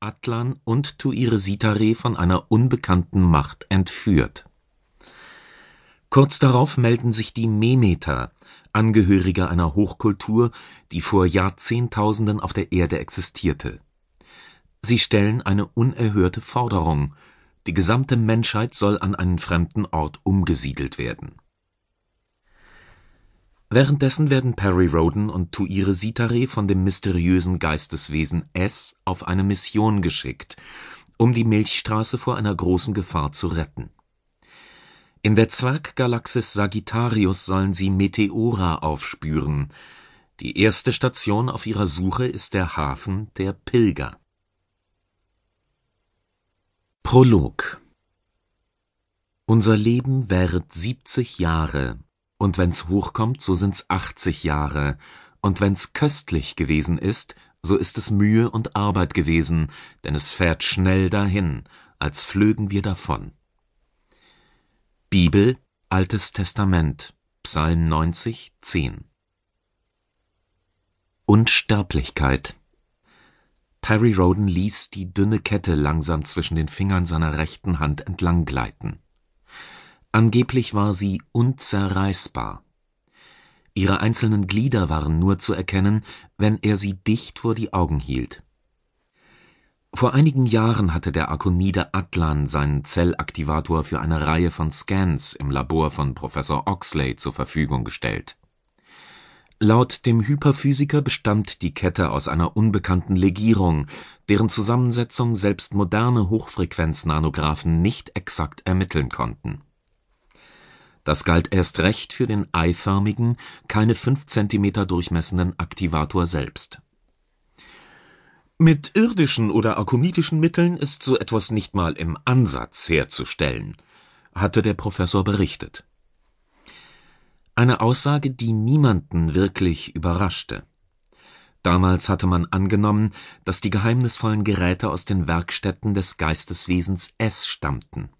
Atlan und Tuire-Sitare von einer unbekannten Macht entführt. Kurz darauf melden sich die Memeter, Angehörige einer Hochkultur, die vor Jahrzehntausenden auf der Erde existierte. Sie stellen eine unerhörte Forderung: Die gesamte Menschheit soll an einen fremden Ort umgesiedelt werden. Währenddessen werden Perry Rhodan und Tuire-Sitare von dem mysteriösen Geisteswesen S auf eine Mission geschickt, um die Milchstraße vor einer großen Gefahr zu retten. In der Zwerggalaxis Sagittarius sollen sie Meteora aufspüren. Die erste Station auf ihrer Suche ist der Hafen der Pilger. Prolog Unser Leben währet siebzig Jahre, und wenn's hochkommt, so sind's achtzig Jahre, und wenn's köstlich gewesen ist, so ist es Mühe und Arbeit gewesen, denn es fährt schnell dahin, als flögen wir davon. Bibel, Altes Testament, Psalm 90, 10 Unsterblichkeit Perry Rhodan ließ die dünne Kette langsam zwischen den Fingern seiner rechten Hand entlang gleiten. Angeblich war sie unzerreißbar. Ihre einzelnen Glieder waren nur zu erkennen, wenn er sie dicht vor die Augen hielt. Vor einigen Jahren hatte der Arkonide Atlan seinen Zellaktivator für eine Reihe von Scans im Labor von Professor Oxley zur Verfügung gestellt. Laut dem Hyperphysiker bestand die Kette aus einer unbekannten Legierung, deren Zusammensetzung selbst moderne Hochfrequenznanographen nicht exakt ermitteln konnten das galt erst recht für den eiförmigen, keine fünf Zentimeter durchmessenden Aktivator selbst. Mit irdischen oder akonitischen Mitteln ist so etwas nicht mal im Ansatz herzustellen, hatte der Professor berichtet. Eine Aussage, die niemanden wirklich überraschte. Damals hatte man angenommen, dass die geheimnisvollen Geräte aus den Werkstätten des Geisteswesens S stammten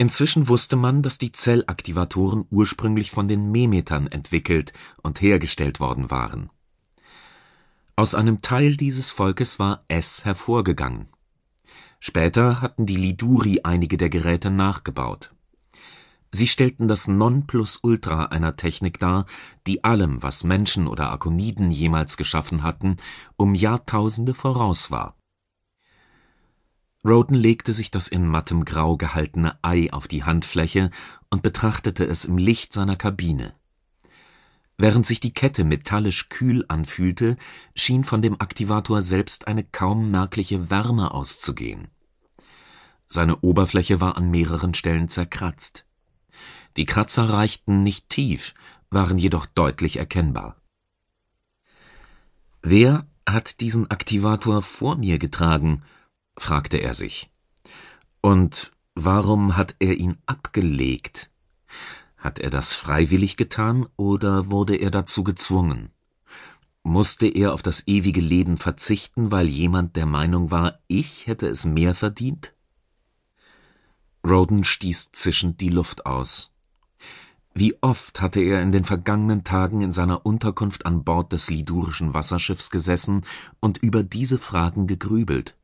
Inzwischen wusste man, dass die Zellaktivatoren ursprünglich von den Memetern entwickelt und hergestellt worden waren. Aus einem Teil dieses Volkes war S hervorgegangen. Später hatten die Liduri einige der Geräte nachgebaut. Sie stellten das Nonplusultra einer Technik dar, die allem, was Menschen oder Akoniden jemals geschaffen hatten, um Jahrtausende voraus war Roden legte sich das in mattem Grau gehaltene Ei auf die Handfläche und betrachtete es im Licht seiner Kabine. Während sich die Kette metallisch kühl anfühlte, schien von dem Aktivator selbst eine kaum merkliche Wärme auszugehen. Seine Oberfläche war an mehreren Stellen zerkratzt. Die Kratzer reichten nicht tief, waren jedoch deutlich erkennbar. Wer hat diesen Aktivator vor mir getragen fragte er sich. Und warum hat er ihn abgelegt? Hat er das freiwillig getan oder wurde er dazu gezwungen? Musste er auf das ewige Leben verzichten, weil jemand der Meinung war, ich hätte es mehr verdient? Roden stieß zischend die Luft aus. Wie oft hatte er in den vergangenen Tagen in seiner Unterkunft an Bord des lidurischen Wasserschiffs gesessen und über diese Fragen gegrübelt.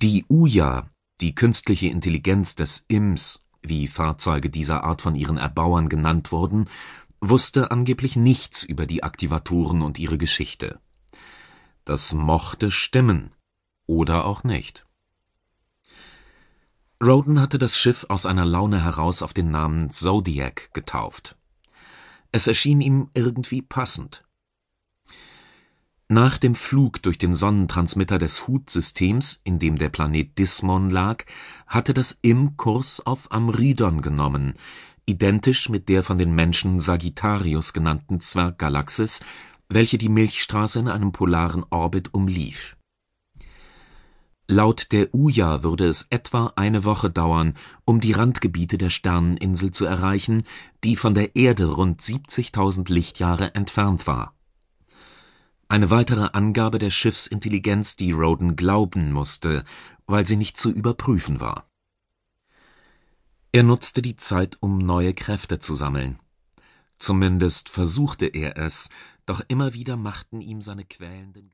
Die Uja, die künstliche Intelligenz des Ims, wie Fahrzeuge dieser Art von ihren Erbauern genannt wurden, wusste angeblich nichts über die Aktivatoren und ihre Geschichte. Das mochte stimmen oder auch nicht. Roden hatte das Schiff aus einer Laune heraus auf den Namen Zodiac getauft. Es erschien ihm irgendwie passend. Nach dem Flug durch den Sonnentransmitter des Hut-Systems, in dem der Planet Dismon lag, hatte das IM Kurs auf Amrydon genommen, identisch mit der von den Menschen Sagittarius genannten Zwerggalaxis, welche die Milchstraße in einem polaren Orbit umlief. Laut der Uja würde es etwa eine Woche dauern, um die Randgebiete der Sterneninsel zu erreichen, die von der Erde rund 70.000 Lichtjahre entfernt war eine weitere Angabe der Schiffsintelligenz, die Roden glauben musste, weil sie nicht zu überprüfen war. Er nutzte die Zeit, um neue Kräfte zu sammeln. Zumindest versuchte er es, doch immer wieder machten ihm seine quälenden